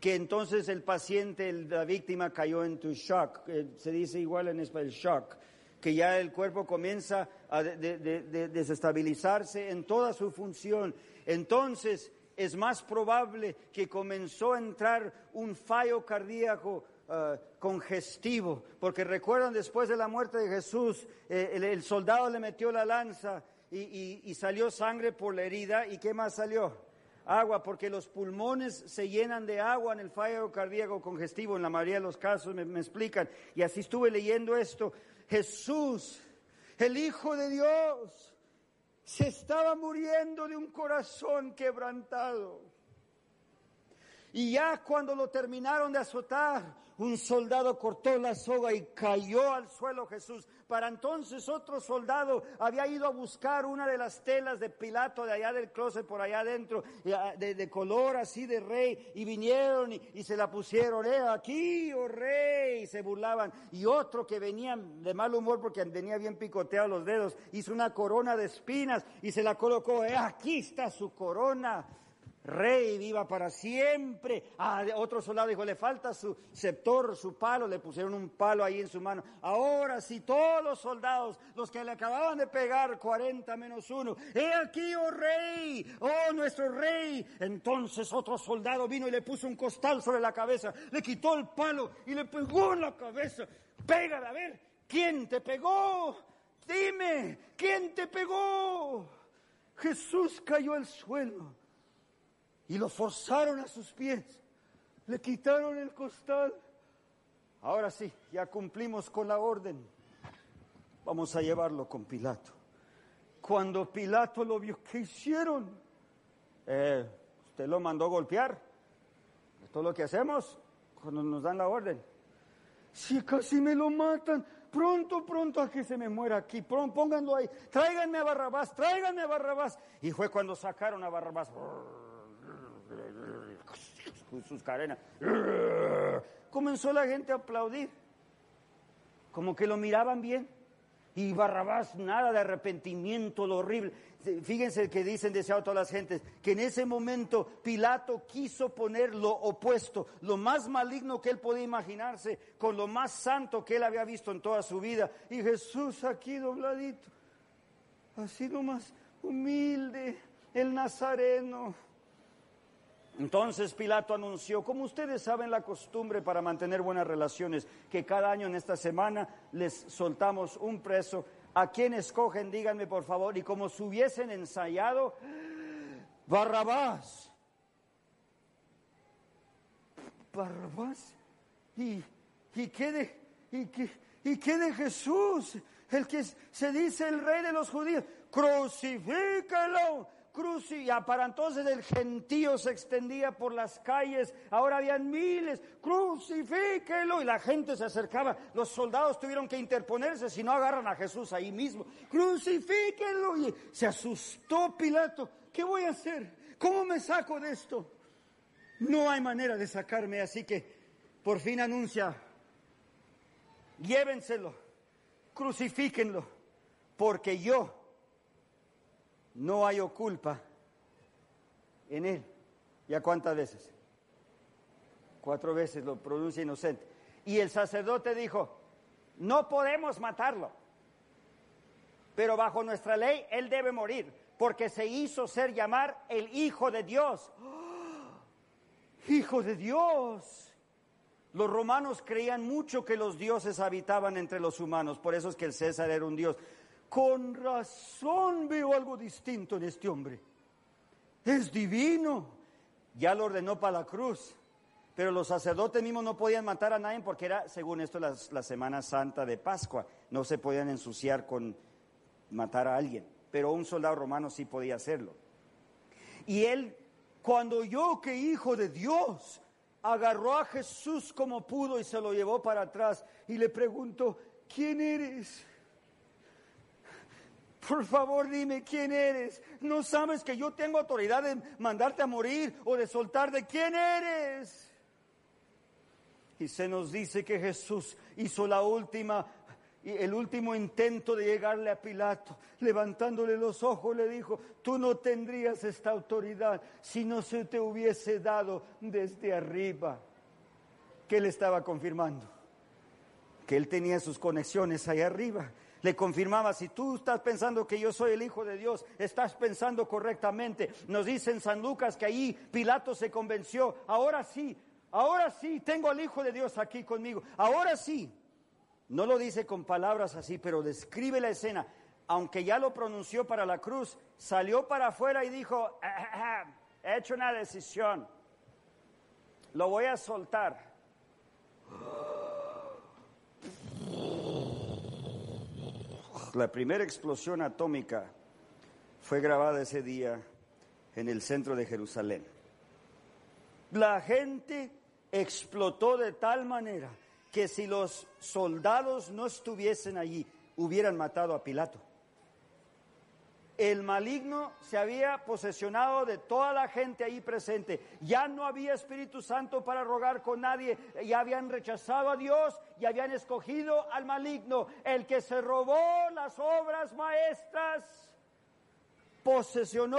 Speaker 3: que entonces el paciente, la víctima cayó en tu shock, eh, se dice igual en español, shock, que ya el cuerpo comienza a desestabilizarse en toda su función. Entonces, es más probable que comenzó a entrar un fallo cardíaco uh, congestivo, porque recuerdan después de la muerte de Jesús, eh, el, soldado le metió la lanza y, salió sangre por la herida, ¿y qué más salió? agua, porque los pulmones se llenan de agua en el fallo cardíaco congestivo, en la mayoría de los casos me, explican. Y así estuve leyendo esto. Jesús, el Hijo de Dios, se estaba muriendo de un corazón quebrantado. Y ya cuando lo terminaron de azotar, un soldado cortó la soga y cayó al suelo Jesús. Para entonces otro soldado había ido a buscar una de las telas de Pilato de allá del closet, por allá adentro, ah, de, color así de rey, y vinieron y, se la pusieron, eh, aquí, oh rey, se burlaban. Y otro que venía de mal humor porque venía bien picoteado los dedos, hizo una corona de espinas y se la colocó, eh, aquí está su corona rey viva para siempre. Ah, otro soldado dijo, le falta su sceptor, su palo, le pusieron un palo ahí en su mano. Ahora sí, todos los soldados, los que le acababan de pegar 40 menos uno, he aquí, oh rey, oh nuestro rey. Entonces otro soldado vino y le puso un costal sobre la cabeza, le quitó el palo y le pegó en la cabeza. Pégale, a ver, ¿quién te pegó? Dime, ¿quién te pegó? Jesús cayó al suelo y lo forzaron a sus pies. Le quitaron el costal. Ahora sí, ya cumplimos con la orden. Vamos a llevarlo con Pilato. Cuando Pilato lo vio, ¿qué hicieron? Eh, usted lo mandó golpear. Esto es lo que hacemos cuando nos dan la orden. Si casi me lo matan, pronto, pronto a que se me muera aquí, pónganlo ahí, tráiganme a Barrabás, tráiganme a Barrabás. Y fue cuando sacaron a Barrabás sus cadenas. Comenzó la gente a aplaudir, como que lo miraban bien. Y Barrabás, nada de arrepentimiento, lo horrible. Fíjense que dicen, deseado todas las gentes, que en ese momento Pilato quiso poner lo opuesto, lo más maligno que él podía imaginarse, con lo más santo que él había visto en toda su vida. Y Jesús aquí dobladito, así lo más humilde, el nazareno. Entonces Pilato anunció, como ustedes saben la costumbre para mantener buenas relaciones, que cada año en esta semana les soltamos un preso. ¿A quién escogen? Díganme por favor. Y como si hubiesen ensayado, Barrabás. Barrabás. ¿Y, y, qué de, y, qué, ¿Y qué de Jesús? El que se dice el rey de los judíos. Crucifícalo cruz y para entonces el gentío se extendía por las calles, ahora habían miles, crucifíquelo. Y la gente se acercaba, los soldados tuvieron que interponerse si no agarran a Jesús ahí mismo, crucifíquelo y se asustó Pilato, ¿qué voy a hacer? ¿Cómo me saco de esto? No hay manera de sacarme, así que por fin anuncia, llévenselo, crucifíquenlo, porque yo no hay culpa en él. ¿Ya cuántas veces? Cuatro veces lo pronuncia inocente. Y el sacerdote dijo, no podemos matarlo, pero bajo nuestra ley él debe morir, porque se hizo ser llamar el Hijo de Dios. Hijo de Dios. Los romanos creían mucho que los dioses habitaban entre los humanos, por eso es que el César era un dios con razón veo algo distinto en este hombre. Es divino. Ya lo ordenó para la cruz. Pero los sacerdotes mismos no podían matar a nadie porque era, según esto, la, la Semana Santa de Pascua. No se podían ensuciar con matar a alguien. Pero un soldado romano sí podía hacerlo. Y él, cuando oyó que hijo de Dios, agarró a Jesús como pudo y se lo llevó para atrás y le preguntó, ¿quién eres? Por favor, dime quién eres. No sabes que yo tengo autoridad de mandarte a morir o de soltar de quién eres. Y se nos dice que Jesús hizo la última, el último intento de llegarle a Pilato. Levantándole los ojos le dijo, tú no tendrías esta autoridad si no se te hubiese dado desde arriba. ¿Qué le estaba confirmando? Que él tenía sus conexiones ahí arriba le confirmaba, si tú estás pensando que yo soy el Hijo de Dios, estás pensando correctamente. Nos dice en San Lucas que ahí Pilato se convenció, ahora sí, ahora sí, tengo al Hijo de Dios aquí conmigo, ahora sí. No lo dice con palabras así, pero describe la escena. Aunque ya lo pronunció para la cruz, salió para afuera y dijo, ah, ah, ah, he hecho una decisión, lo voy a soltar. La primera explosión atómica fue grabada ese día en el centro de Jerusalén. La gente explotó de tal manera que si los soldados no estuviesen allí, hubieran matado a Pilato. El maligno se había posesionado de toda la gente ahí presente. Ya no había Espíritu Santo para rogar con nadie. Ya habían rechazado a Dios y habían escogido al maligno, el que se robó las obras maestras. Posesionó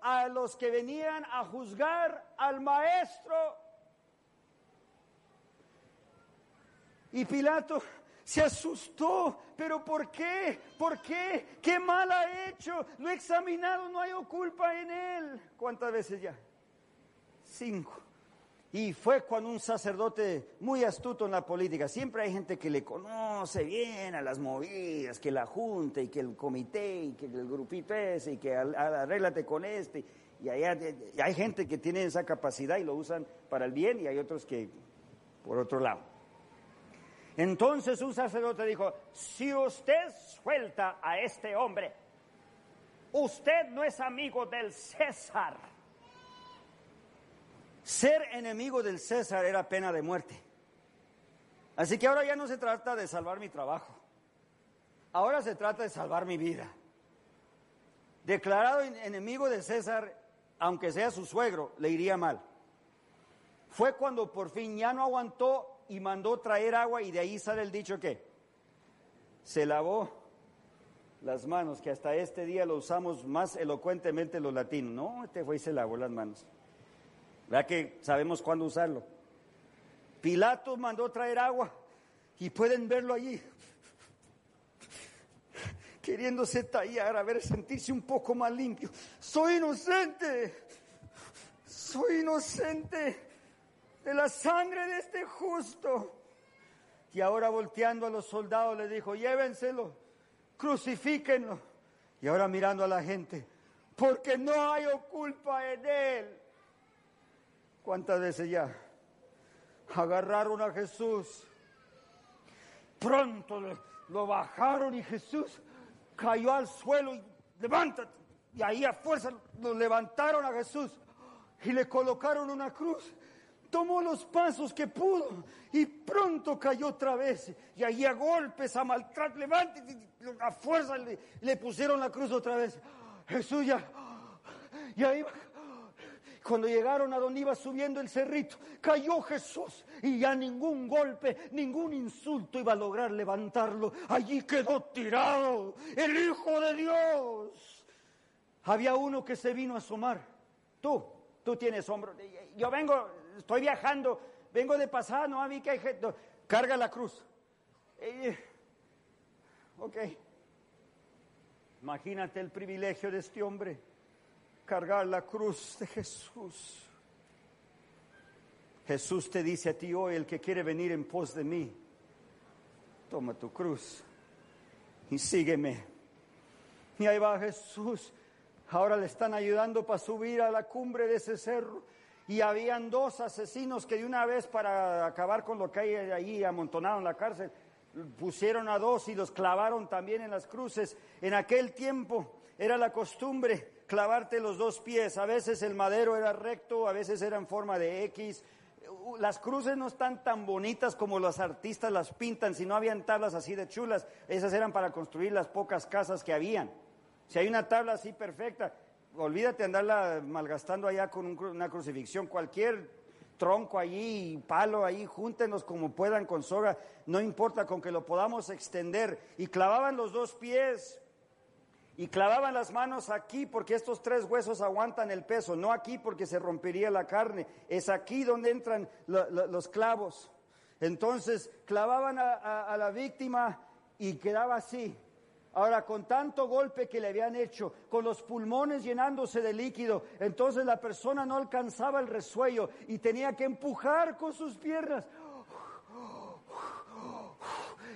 Speaker 3: a los que venían a juzgar al maestro. Y Pilato se asustó, pero ¿por qué? ¿Por qué? ¿Qué mal ha hecho? Lo he examinado, no hay culpa en él. ¿Cuántas veces ya? Cinco. Y fue cuando un sacerdote muy astuto en la política, siempre hay gente que le conoce bien a las movidas, que la junta y que el comité y que el grupito ese y que arréglate con este. Y hay gente que tiene esa capacidad y lo usan para el bien y hay otros que por otro lado. Entonces un sacerdote dijo, si usted suelta a este hombre, usted no es amigo del César. Ser enemigo del César era pena de muerte. Así que ahora ya no se trata de salvar mi trabajo. Ahora se trata de salvar mi vida. Declarado enemigo de César, aunque sea su suegro, le iría mal. Fue cuando por fin ya no aguantó y mandó traer agua y de ahí sale el dicho que se lavó las manos, que hasta este día lo usamos más elocuentemente los latinos. No, este fue y se lavó las manos. ¿Verdad que sabemos cuándo usarlo? Pilato mandó traer agua y pueden verlo allí, queriéndose tallar, a ver, sentirse un poco más limpio. Soy inocente, soy inocente de la sangre de este justo. Y ahora volteando a los soldados le dijo, llévenselo, crucifíquenlo. Y ahora mirando a la gente, porque no hay culpa en él. ¿Cuántas veces ya agarraron a Jesús? Pronto lo, bajaron y Jesús cayó al suelo y levántate. Y ahí a fuerza lo levantaron a Jesús y le colocaron una cruz tomó los pasos que pudo y pronto cayó otra vez. Y ahí a golpes, a maltrato, levante, a fuerza le, pusieron la cruz otra vez. Jesús ya, y ahí cuando llegaron a donde iba subiendo el cerrito, cayó Jesús y ya ningún golpe, ningún insulto iba a lograr levantarlo. Allí quedó tirado el Hijo de Dios. Había uno que se vino a asomar. Tú, tú tienes hombro. Yo vengo, estoy viajando, vengo de pasada, no vi que hay gente. Carga la cruz. ok. Imagínate el privilegio de este hombre, cargar la cruz de Jesús. Jesús te dice a ti hoy, el que quiere venir en pos de mí, toma tu cruz y sígueme. Y ahí va Jesús. Ahora le están ayudando para subir a la cumbre de ese cerro y habían dos asesinos que de una vez para acabar con lo que hay ahí amontonado en la cárcel, pusieron a dos y los clavaron también en las cruces. En aquel tiempo era la costumbre clavarte los dos pies. A veces el madero era recto, a veces era en forma de X. Las cruces no están tan bonitas como los artistas las pintan, si no habían tablas así de chulas. Esas eran para construir las pocas casas que habían. Si hay una tabla así perfecta, olvídate andarla malgastando allá con una crucifixión, cualquier tronco allí, palo ahí, júntenos como puedan con soga, no importa con que lo podamos extender. Y clavaban los dos pies y clavaban las manos aquí porque estos tres huesos aguantan el peso, no aquí porque se rompería la carne, es aquí donde entran los clavos. Entonces clavaban a la víctima y quedaba así. Ahora, con tanto golpe que le habían hecho, con los pulmones llenándose de líquido, entonces la persona no alcanzaba el resuello y tenía que empujar con sus piernas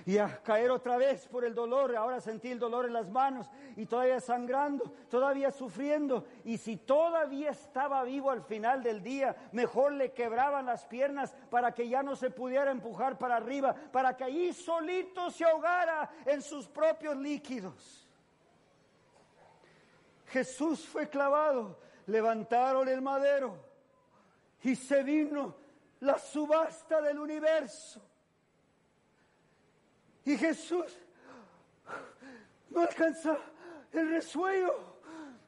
Speaker 3: y a caer otra vez por el dolor. Ahora sentí el dolor en las manos y todavía sangrando, todavía sufriendo. Y si todavía estaba vivo al final del día, mejor le quebraban las piernas para que ya no se pudiera empujar para arriba, para que allí solito se ahogara en sus propios líquidos. Jesús fue clavado, levantaron el madero y se vino la subasta del universo. Y Jesús no alcanza el resuello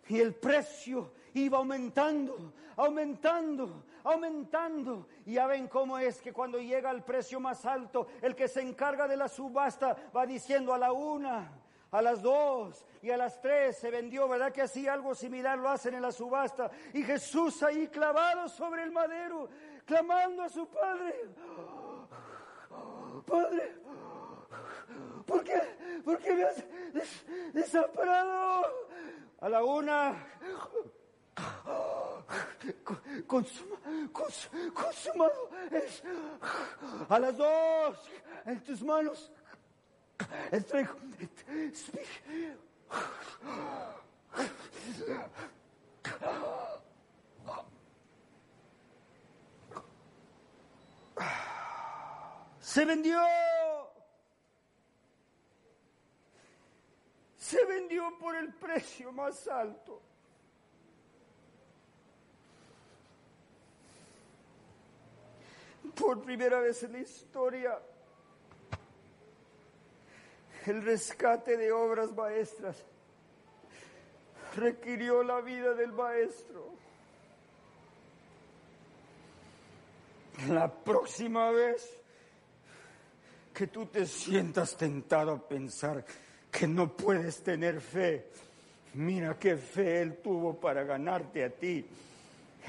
Speaker 3: y el precio iba aumentando, aumentando, aumentando. Y ya ven cómo es que cuando llega al precio más alto, el que se encarga de la subasta va diciendo a la una, a las dos y a las tres se vendió, ¿verdad que así algo similar lo hacen en la subasta? Y Jesús ahí clavado sobre el madero, clamando a su Padre, Padre, ¿por qué, por qué me has desamparado? A la una, consumado es. A las dos, en tus manos, entrego. Se vendió. Se vendió por el precio más alto. Por primera vez en la historia, el rescate de obras maestras requirió la vida del maestro. La próxima vez que tú te sientas tentado a pensar que no puedes tener fe, mira qué fe Él tuvo para ganarte a ti.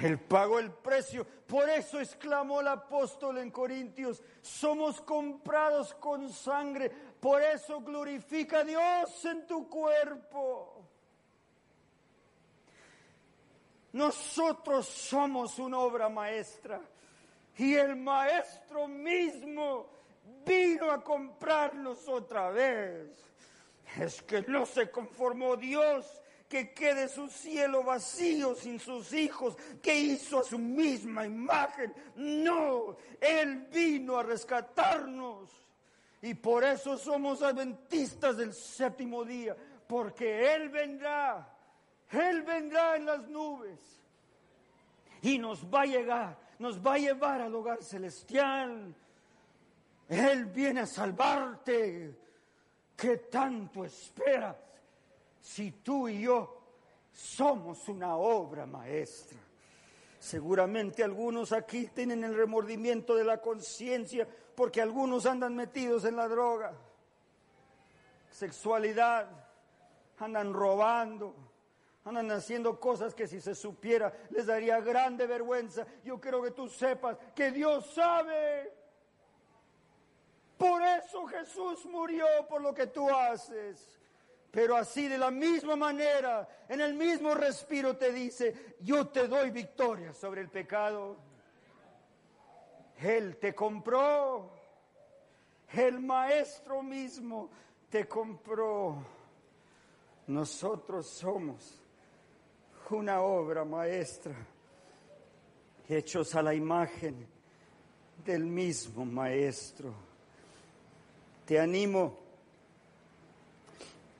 Speaker 3: Él pagó el precio. Por eso exclamó el apóstol en Corintios, somos comprados con sangre. Por eso glorifica a Dios en tu cuerpo. Nosotros somos una obra maestra. Y el maestro mismo vino a comprarnos otra vez. Es que no se conformó Dios que quede su cielo vacío sin sus hijos, que hizo a su misma imagen. No, Él vino a rescatarnos. Y por eso somos adventistas del séptimo día, porque Él vendrá, Él vendrá en las nubes y nos va a llegar, nos va a llevar al hogar celestial. Él viene a salvarte. ¿Qué tanto esperas? si tú y yo somos una obra maestra. Seguramente algunos aquí tienen el remordimiento de la conciencia porque algunos andan metidos en la droga, sexualidad, andan robando, andan haciendo cosas que si se supiera les daría grande vergüenza. Yo quiero que tú sepas que Dios sabe. Por eso Jesús murió por lo que tú haces. Pero así de la misma manera, en el mismo respiro te dice, yo te doy victoria sobre el pecado. Él te compró, el maestro mismo te compró. Nosotros somos una obra maestra, hechos a la imagen del mismo maestro. Te animo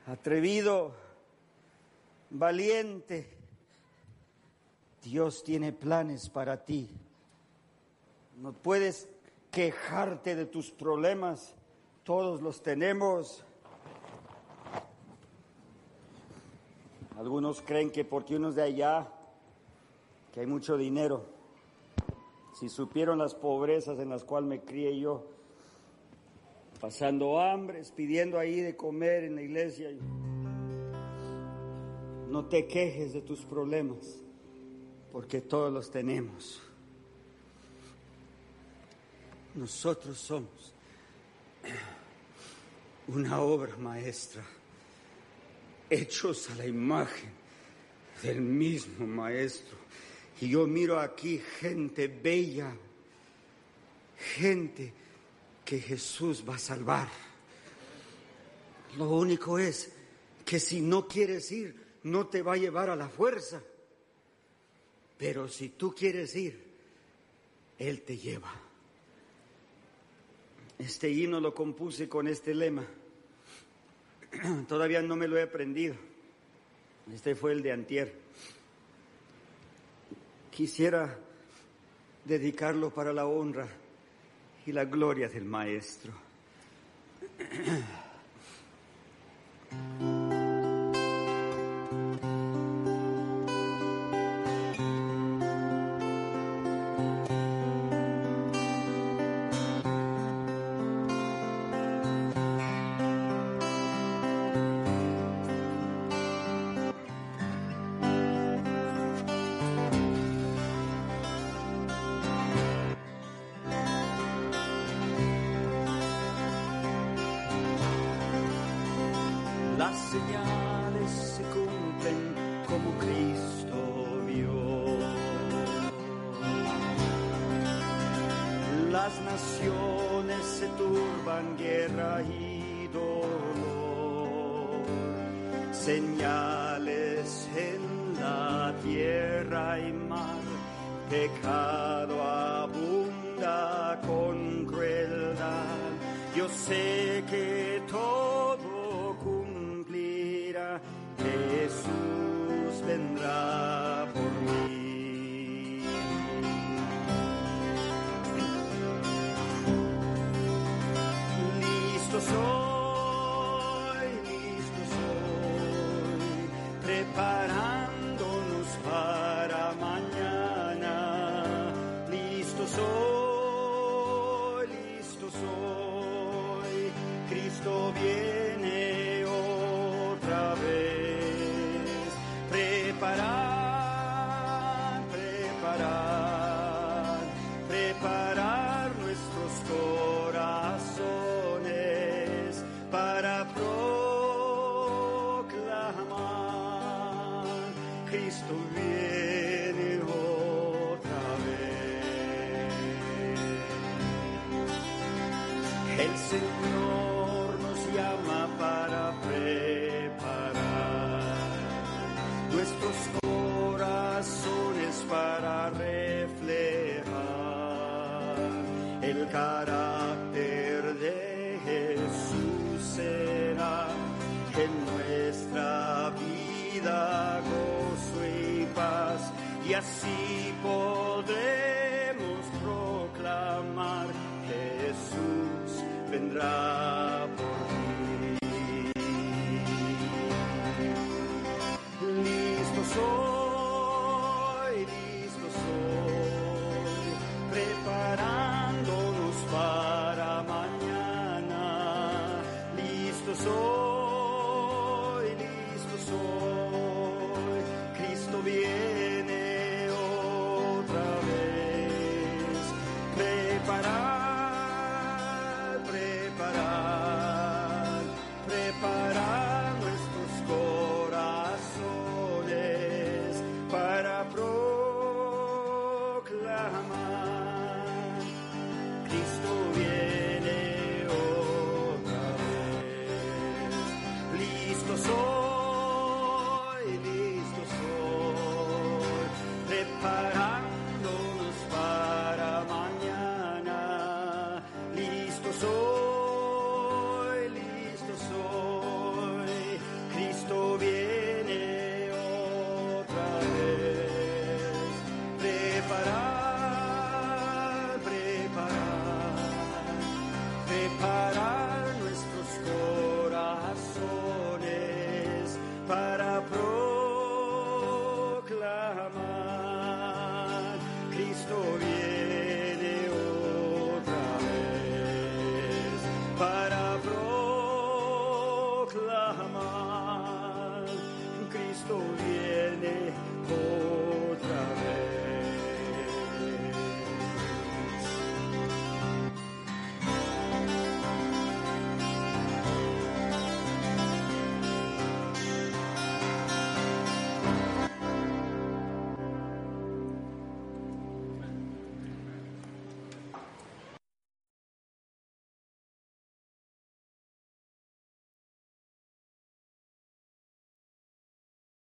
Speaker 3: atrevido, valiente. Dios tiene planes para ti. No puedes quejarte de tus problemas, todos los tenemos. Algunos creen que porque uno es de allá, que hay mucho dinero. Si supieron las pobrezas en las cuales me crié yo, pasando hambres, pidiendo ahí de comer en la iglesia. No te quejes de tus problemas, porque todos los tenemos. Nosotros somos una obra maestra, hechos a la imagen del mismo maestro. Y yo miro aquí gente bella, gente que Jesús va a salvar. Lo único es que si no quieres ir, no te va a llevar a la fuerza. Pero si tú quieres ir, Él te lleva. Este himno lo compuse con este lema. Todavía no me lo he aprendido. Este fue el de Antier. Quisiera dedicarlo para la honra y la gloria del Maestro. Señales se cumplen como Cristo vio. Las naciones se turban, guerra y dolor. Señales en la tierra y mar, pecado carácter de Jesús será en nuestra vida gozo y paz y así podremos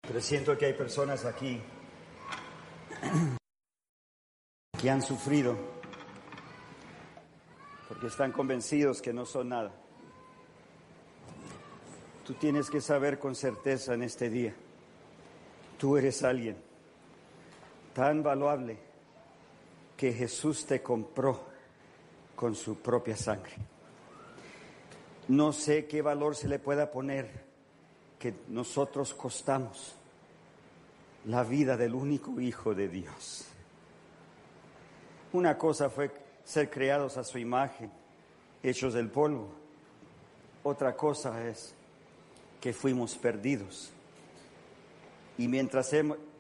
Speaker 3: Pero siento que hay personas aquí que han sufrido porque están convencidos que no son nada. Tú tienes que saber con certeza en este día, tú eres alguien tan valuable que Jesús te compró con su propia sangre. No sé qué valor se le pueda poner que nosotros costamos la vida del único Hijo de Dios. Una cosa fue ser creados a su imagen, hechos del polvo. Otra cosa es que fuimos perdidos. Y mientras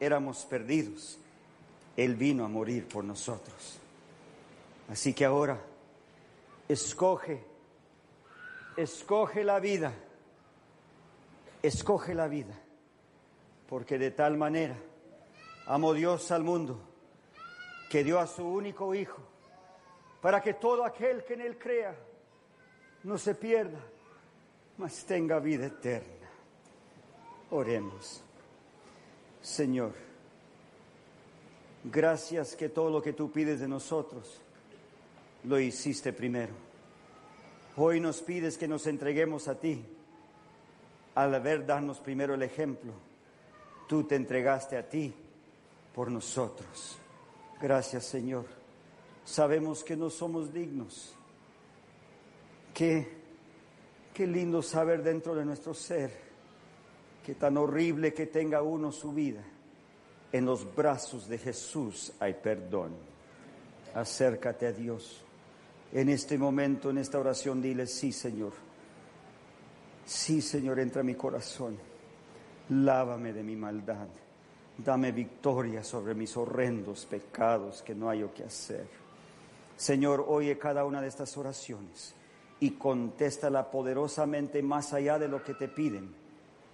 Speaker 3: éramos perdidos, Él vino a morir por nosotros. Así que ahora, escoge, escoge la vida, escoge la vida, porque de tal manera amó Dios al mundo que dio a su único Hijo, para que todo aquel que en Él crea no se pierda, mas tenga vida eterna. Oremos. Señor, gracias que todo lo que tú pides de nosotros lo hiciste primero. Hoy nos pides que nos entreguemos a ti. Al haber darnos primero el ejemplo, tú te entregaste a ti por nosotros. Gracias Señor. Sabemos que no somos dignos. Qué, qué lindo saber dentro de nuestro ser que tan horrible que tenga uno su vida. En los brazos de Jesús hay perdón. Acércate a Dios. En este momento, en esta oración, dile, sí Señor. Sí Señor, entra a mi corazón. Lávame de mi maldad. Dame victoria sobre mis horrendos pecados que no hay que hacer. Señor, oye cada una de estas oraciones y contéstala poderosamente más allá de lo que te piden,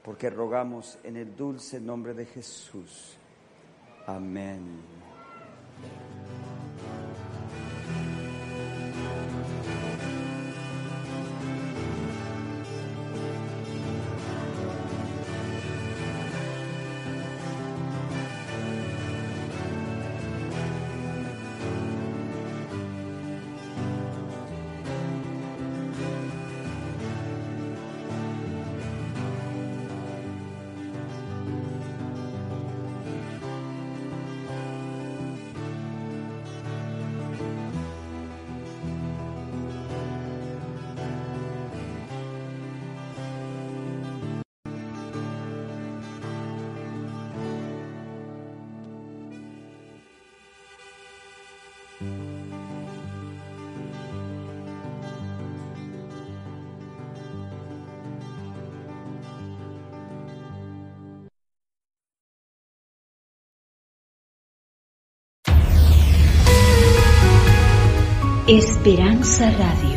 Speaker 3: porque rogamos en el dulce nombre de Jesús. Amén.
Speaker 4: Esperanza Radio.